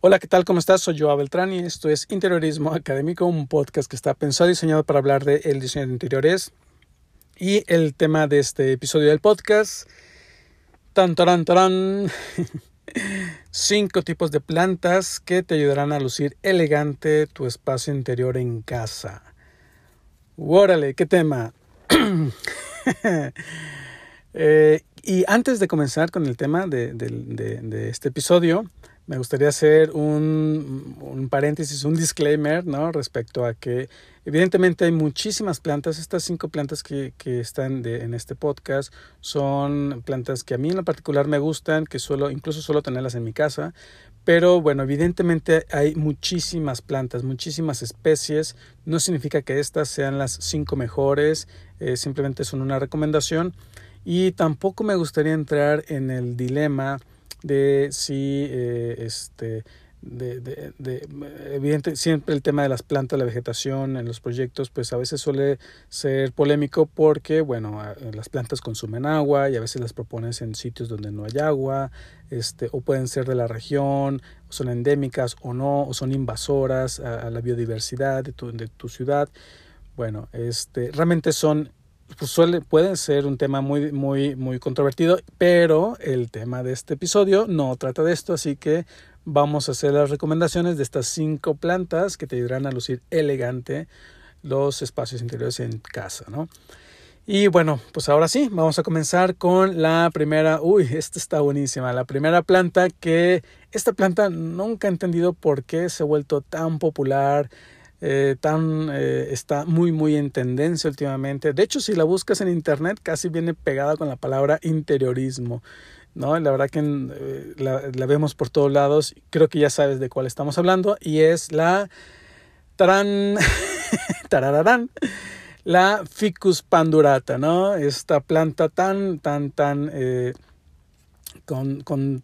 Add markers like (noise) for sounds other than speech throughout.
Hola, ¿qué tal? ¿Cómo estás? Soy Joa Beltrán y esto es Interiorismo Académico, un podcast que está pensado y diseñado para hablar del el diseño de interiores. Y el tema de este episodio del podcast, tan, taran, taran, (laughs) cinco tipos de plantas que te ayudarán a lucir elegante tu espacio interior en casa. Órale, ¿qué tema? (clears throat) eh, y antes de comenzar con el tema de, de, de, de este episodio, me gustaría hacer un, un, paréntesis, un disclaimer, ¿no? Respecto a que evidentemente hay muchísimas plantas. Estas cinco plantas que, que están en este podcast son plantas que a mí en lo particular me gustan, que suelo, incluso suelo tenerlas en mi casa. Pero bueno, evidentemente hay muchísimas plantas, muchísimas especies. No significa que estas sean las cinco mejores, eh, simplemente son una recomendación. Y tampoco me gustaría entrar en el dilema de si eh, este de, de, de, evidente siempre el tema de las plantas la vegetación en los proyectos pues a veces suele ser polémico porque bueno las plantas consumen agua y a veces las propones en sitios donde no hay agua este o pueden ser de la región son endémicas o no o son invasoras a, a la biodiversidad de tu, de tu ciudad. Bueno este realmente son pues suele, puede ser un tema muy, muy, muy controvertido, pero el tema de este episodio no trata de esto, así que vamos a hacer las recomendaciones de estas cinco plantas que te ayudarán a lucir elegante los espacios interiores en casa, ¿no? Y bueno, pues ahora sí, vamos a comenzar con la primera, uy, esta está buenísima, la primera planta que, esta planta nunca he entendido por qué se ha vuelto tan popular, eh, tan, eh, está muy, muy en tendencia últimamente. De hecho, si la buscas en internet, casi viene pegada con la palabra interiorismo. ¿no? La verdad que eh, la, vemos por todos lados. Creo que ya sabes de cuál estamos hablando. Y es la taran, (laughs) tarararán, la Ficus pandurata, ¿no? Esta planta tan, tan, tan, con, con,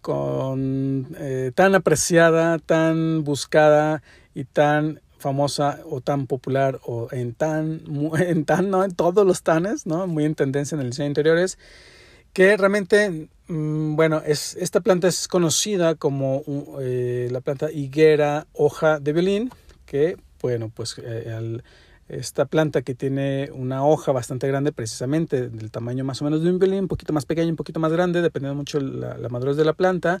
con tan apreciada, tan buscada y tan famosa o tan popular o en tan, (laughs) en tan, ¿no? En todos los tanes, ¿no? Muy en tendencia en el diseño de interiores, que realmente, mmm, bueno, es, esta planta es conocida como eh, la planta higuera hoja de violín, que, bueno, pues eh, esta planta que tiene una hoja bastante grande, precisamente del tamaño más o menos de un violín, un poquito más pequeño, un poquito más grande, dependiendo mucho la, la madurez de la planta,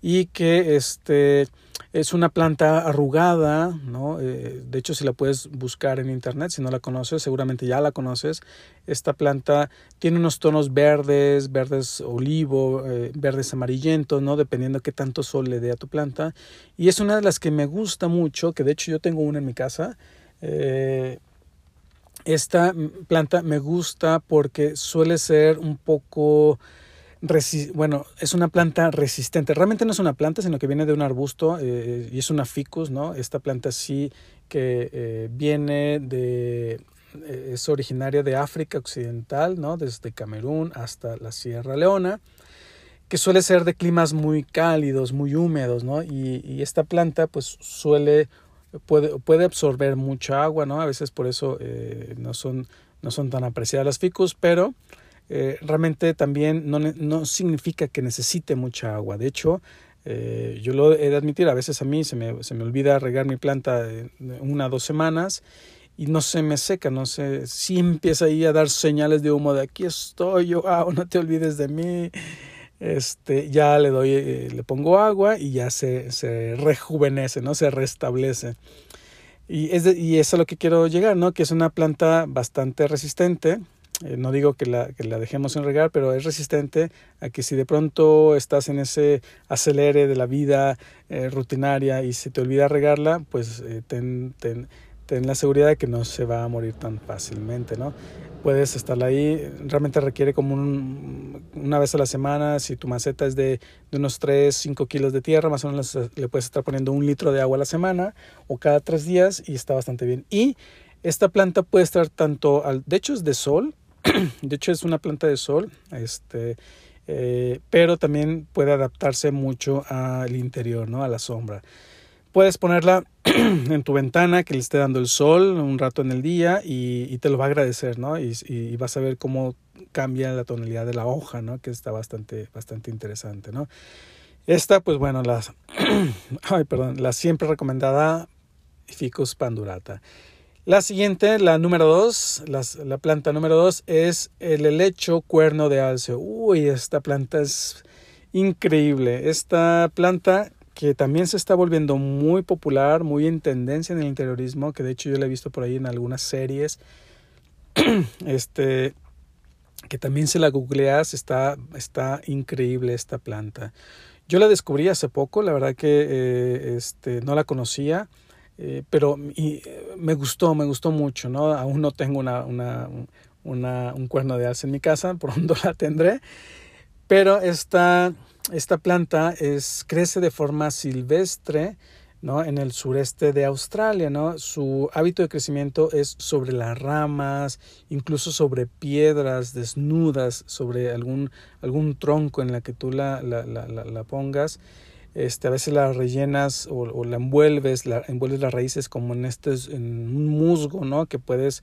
y que este es una planta arrugada, ¿no? Eh, de hecho, si la puedes buscar en internet, si no la conoces, seguramente ya la conoces. Esta planta tiene unos tonos verdes, verdes olivo, eh, verdes amarillentos, ¿no? Dependiendo qué tanto sol le dé a tu planta. Y es una de las que me gusta mucho, que de hecho yo tengo una en mi casa. Eh, esta planta me gusta porque suele ser un poco bueno, es una planta resistente. Realmente no es una planta, sino que viene de un arbusto eh, y es una ficus, ¿no? Esta planta sí que eh, viene de, eh, es originaria de África Occidental, ¿no? Desde Camerún hasta la Sierra Leona, que suele ser de climas muy cálidos, muy húmedos, ¿no? Y, y esta planta pues suele, puede, puede absorber mucha agua, ¿no? A veces por eso no, son, no son tan apreciadas las ficus, pero eh, realmente también no, no, significa que necesite mucha agua. De hecho, eh, yo lo he de admitir, a veces a mí se me, se me olvida regar mi planta una o dos semanas y no se me seca, no sé, si empieza ahí a dar señales de humo de aquí estoy yo, ah, no te olvides de mí. Este, ya le doy, eh, le pongo agua y ya se, se rejuvenece, ¿no? Se restablece. Y es, de, y es a lo que quiero llegar, ¿no? Que es una planta bastante resistente, eh, no digo que la, que la dejemos pero es resistente a que si de pronto estás en ese acelere de la vida eh, rutinaria y se te olvida regarla, pues eh, ten, la seguridad de que no se va a morir tan fácilmente, ¿no? Puedes estar ahí, realmente requiere como un, una vez a la semana, si tu maceta es de, de unos 3, 5 kilos de tierra, más o menos le puedes estar poniendo un litro de agua a la semana o cada tres días y está bastante bien. Y esta planta puede estar tanto, al, de hecho es de sol, (clears throat) de hecho es una planta de sol, este, eh, pero también puede adaptarse mucho al interior, ¿no? a la sombra. Puedes ponerla (clears throat) en tu ventana que le esté dando el sol un rato en el día y, te lo va a agradecer, ¿no? Y, y, vas a ver cómo cambia la tonalidad de la hoja, ¿no? Que está bastante, bastante interesante, ¿no? Esta, pues bueno, las, (clears throat) ay, perdón, la siempre recomendada Ficus pandurata. La siguiente, la número dos, la planta número dos es el helecho cuerno de alce. Uy, esta planta es increíble. Esta planta que también se está volviendo muy popular, muy en tendencia en el interiorismo, que de hecho yo la he visto por ahí en algunas series. (clears throat) este, que también se la googleas, está, está increíble esta planta. Yo la descubrí hace poco, la verdad que eh, este, no la conocía. Eh, pero y, me gustó, me gustó mucho, ¿no? Aún no tengo una, una, una, un cuerno de alce en mi casa, (laughs) pronto la tendré, pero esta, esta planta es, crece de forma silvestre, ¿no? En el sureste de Australia, ¿no? Su hábito de crecimiento es sobre las ramas, incluso sobre piedras desnudas, sobre algún, algún tronco en la que tú la, la, la, la pongas. Este, a veces la rellenas o, la envuelves, la, envuelves las raíces como en, este, en un musgo, ¿no? Que puedes,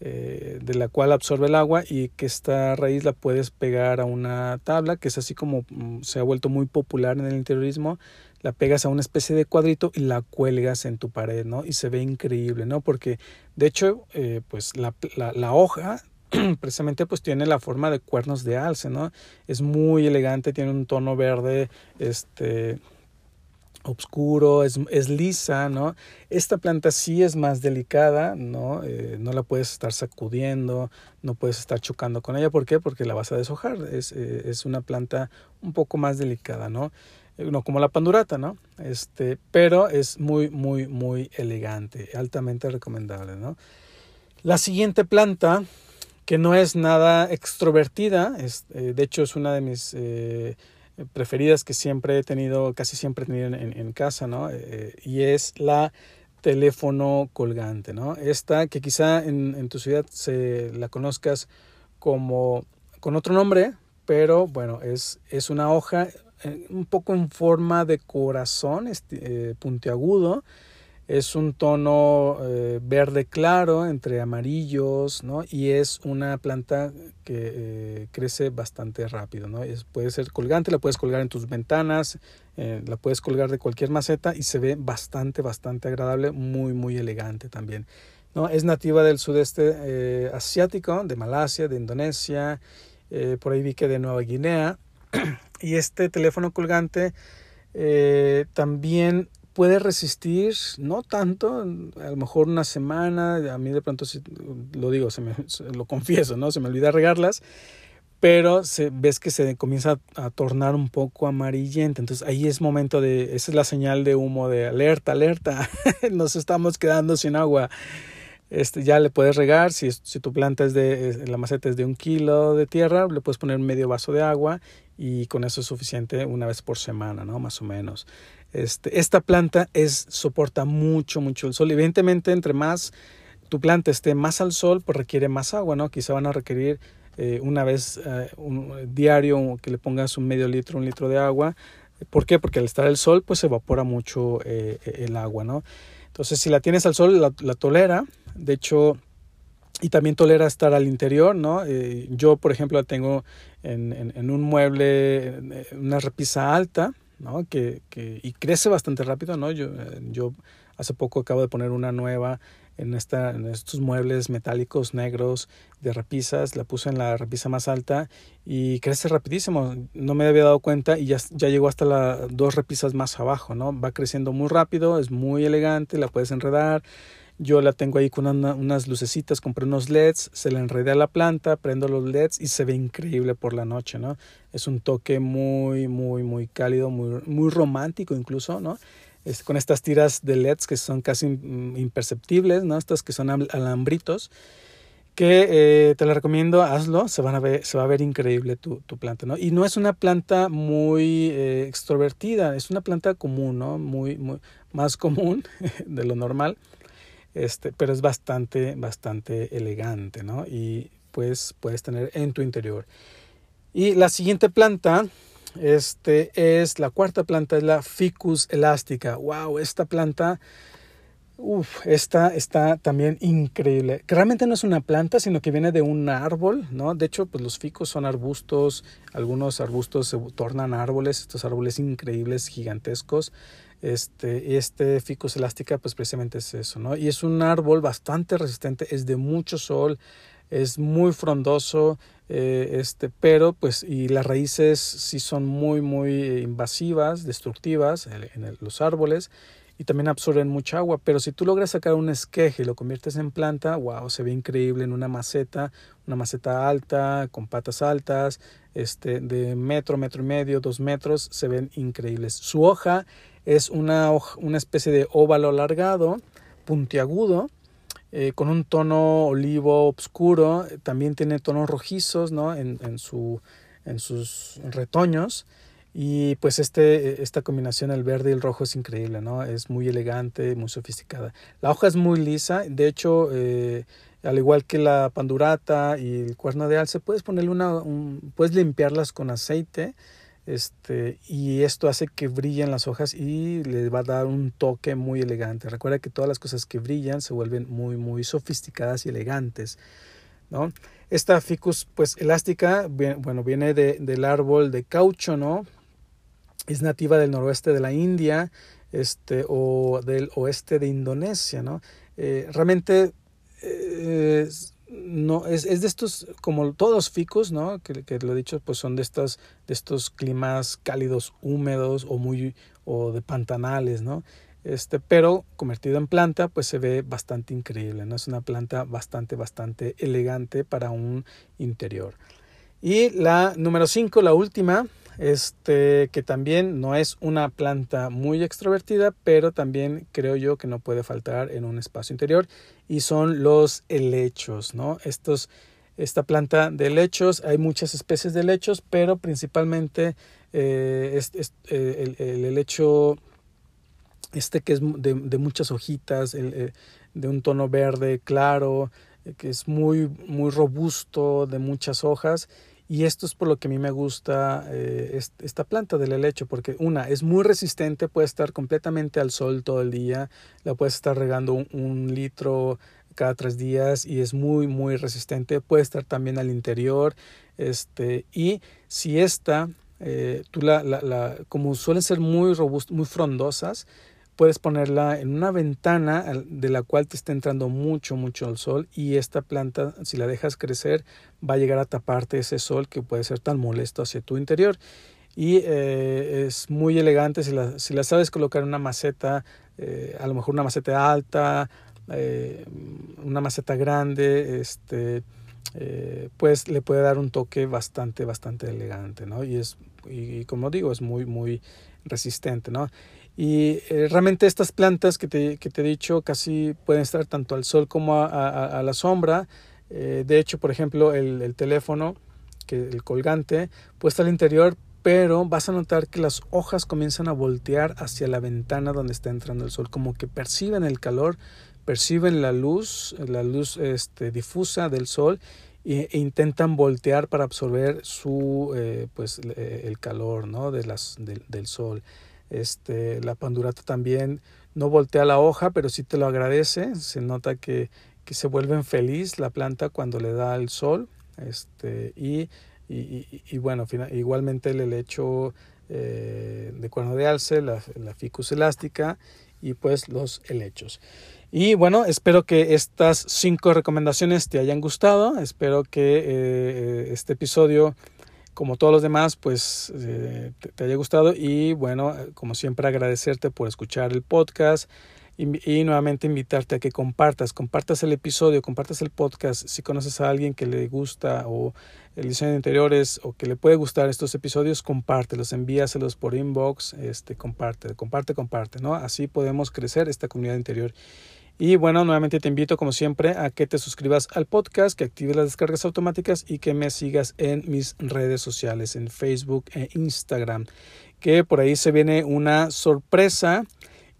eh, de la cual absorbe el agua y que esta raíz la puedes pegar a una tabla, que es así como mm, se ha vuelto muy popular en el interiorismo, la pegas a una especie de cuadrito y la cuelgas en tu pared, ¿no? Y se ve increíble, ¿no? Porque, de hecho, eh, pues la, la, la hoja (clears throat) precisamente pues tiene la forma de cuernos de alce, ¿no? Es muy elegante, tiene un tono verde, este, oscuro, es, es, lisa, ¿no? Esta planta sí es más delicada, ¿no? Eh, no la puedes estar sacudiendo, no puedes estar chocando con ella. ¿Por qué? Porque la vas a deshojar. Es, eh, es una planta un poco más delicada, ¿no? Eh, no como la pandurata, ¿no? Este, pero es muy, muy, muy elegante, altamente recomendable, ¿no? La siguiente planta, que no es nada extrovertida, es, de hecho es una de mis preferidas que siempre he tenido, casi siempre he tenido en, casa, ¿no? Eh, y es la teléfono colgante, ¿no? Esta que quizá en, en, tu ciudad se la conozcas como con otro nombre, pero bueno, es, es una hoja eh, un poco en forma de corazón, este, puntiagudo, es un tono eh, verde claro entre amarillos, ¿no? Y es una planta que eh, crece bastante rápido, ¿no? Es, puede ser colgante, la puedes colgar en tus ventanas, eh, la puedes colgar de cualquier maceta y se ve bastante, bastante agradable, muy, muy elegante también, ¿no? Es nativa del sudeste asiático, de Malasia, de Indonesia, por ahí vi que de Nueva Guinea. (clears throat) y este teléfono colgante también puede resistir, no tanto, a lo mejor una semana, a mí de pronto lo digo, se me, lo confieso, ¿no? Se me olvida regarlas, pero ves que se comienza a, tornar un poco amarillenta, entonces ahí es momento de, esa es la señal de humo de alerta, alerta, (laughs) nos estamos quedando sin agua. Este, ya le puedes regar, si, si tu planta es de, la maceta es de un kilo de tierra, le puedes poner medio vaso de agua y con eso es suficiente una vez por semana, ¿no? Más o menos. Este, esta planta es, soporta mucho, mucho el sol. Evidentemente, entre más tu planta esté más al sol, pues requiere más agua, ¿no? Quizá van a requerir eh, una vez eh, un, diario que le pongas un medio litro, un litro de agua. ¿Por qué? Porque al estar el sol, pues se evapora mucho eh, el agua, ¿no? Entonces, si la tienes al sol, la, tolera. De hecho, y también tolera estar al interior, ¿no? yo, por ejemplo, la tengo en, en, un mueble, una repisa alta, ¿no? Que, que, y crece bastante rápido, ¿no? Yo, eh, yo hace poco acabo de poner una nueva en, esta, en estos muebles metálicos negros de repisas, la puse en la repisa más alta y crece rapidísimo, no me había dado cuenta y ya, ya llegó hasta las dos repisas más abajo, ¿no? Va creciendo muy rápido, es muy elegante, la puedes enredar, yo la tengo ahí con unas lucecitas, compré unos LEDs, se la enredé a la planta, prendo los LEDs y se ve increíble por la noche, ¿no? Es un toque muy, muy, muy cálido, muy, muy romántico incluso, ¿no? Es, con estas tiras de LEDs que son casi imperceptibles, ¿no? Estas que son alambritos que eh, te la recomiendo, hazlo, se, van a ver, se va a ver increíble tu, tu planta, ¿no? Y no es una planta muy eh, extrovertida, es una planta común, ¿no? Muy, muy más común (laughs) de lo normal este, pero es bastante, bastante elegante, ¿no? Y pues puedes tener en tu interior. Y la siguiente planta, este, es la cuarta planta, es la Ficus elástica. ¡Wow! Esta planta, uff, esta está también increíble. Realmente no es una planta, sino que viene de un árbol, ¿no? De hecho, pues los ficus son arbustos, algunos arbustos se tornan árboles, estos árboles increíbles, gigantescos. Este, este ficus elástica, pues precisamente es eso, ¿no? Y es un árbol bastante resistente, es de mucho sol, es muy frondoso, eh, este, pero pues y las raíces sí son muy muy invasivas, destructivas en, los árboles y también absorben mucha agua, pero si tú logras sacar un esqueje y lo conviertes en planta, wow, se ve increíble en una maceta, una maceta alta, con patas altas, este, de metro, metro y medio, dos metros, se ven increíbles. Su hoja es una, una especie de óvalo alargado, puntiagudo, eh, con un tono olivo oscuro, también tiene tonos rojizos ¿no? en, en, su, en sus retoños. Y pues este, esta combinación, el verde y el rojo, es increíble, ¿no? Es muy elegante, muy sofisticada. La hoja es muy lisa, de hecho, eh, al igual que la pandurata y el cuerno de alce, puedes ponerle una, puedes limpiarlas con aceite este, y esto hace que brillen las hojas y le va a dar un toque muy elegante. Recuerda que todas las cosas que brillan se vuelven muy, muy sofisticadas y elegantes. ¿no? Esta ficus, pues elástica, bueno, viene de, del árbol de caucho, ¿no? Es nativa del noroeste de la India este, o del oeste de Indonesia, ¿no? Eh, realmente eh, no es, es, de estos como todos los ficus no que, que, lo he dicho pues son de estas de estos climas cálidos húmedos o muy o de pantanales no este pero convertido en planta pues se ve bastante increíble no es una planta bastante bastante elegante para un interior. Y la número 5 la última este que también no es una planta muy extrovertida, pero también creo yo que no puede faltar en un espacio interior y son los helechos, ¿no? Estos esta planta de helechos, hay muchas especies de helechos, pero principalmente eh, eh, el, helecho este que es de, de muchas hojitas, eh, de un tono verde claro, que es muy, muy robusto, de muchas hojas y esto es por lo que a mí me gusta eh, esta planta del helecho, porque una, es muy resistente, puede estar completamente al sol todo el día, la puedes estar regando un, litro cada tres días y es muy, muy resistente, puede estar también al interior, este, y si esta, eh, tú la, la, la, como suelen ser muy robustas, muy frondosas, puedes ponerla en una ventana de la cual te está entrando mucho, mucho el sol y esta planta, si la dejas crecer, va a llegar a taparte ese sol que puede ser tan molesto hacia tu interior. Y eh, es muy elegante si la, si la, sabes colocar en una maceta, eh, a lo mejor una maceta alta, eh, una maceta grande, este, pues le puede dar un toque bastante, bastante elegante, ¿no? Y es, y, y como digo, es muy, muy resistente, ¿no? Y eh, realmente estas plantas que te, que te, he dicho casi pueden estar tanto al sol como a, a, la sombra. Eh, de hecho, por ejemplo, el, el, teléfono, que el colgante, puede estar al interior, pero vas a notar que las hojas comienzan a voltear hacia la ventana donde está entrando el sol, como que perciben el calor, perciben la luz, la luz este, difusa del sol e, intentan voltear para absorber su, eh, pues, el calor ¿no? de las, del sol. Este, la pandurata también no voltea la hoja, pero sí te lo agradece. Se nota que, que se vuelven feliz la planta cuando le da el sol. Este, y, y, bueno, igualmente el helecho eh, de cuerno de alce, la, ficus elástica y pues los helechos. Y bueno, espero que estas cinco recomendaciones te hayan gustado. Espero que eh, este episodio como todos los demás, pues eh, te, haya gustado y bueno, como siempre agradecerte por escuchar el podcast y, nuevamente invitarte a que compartas, compartas el episodio, compartas el podcast, si conoces a alguien que le gusta o el diseño de interiores o que le puede gustar estos episodios, compártelos, envíaselos por inbox, este, comparte, comparte, comparte, ¿no? Así podemos crecer esta comunidad interior. Y bueno, nuevamente te invito como siempre a que te suscribas al podcast, que actives las descargas automáticas y que me sigas en mis redes sociales, en Facebook e Instagram, que por ahí se viene una sorpresa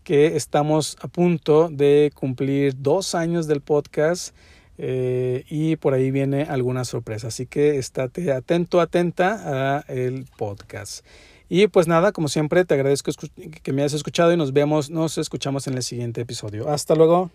que estamos a punto de cumplir dos años del podcast. Eh, y por ahí viene alguna sorpresa. Así que estate atento, atenta a el podcast. Y pues nada, como siempre, te agradezco que me hayas escuchado y nos vemos, nos escuchamos en el siguiente episodio. Hasta luego.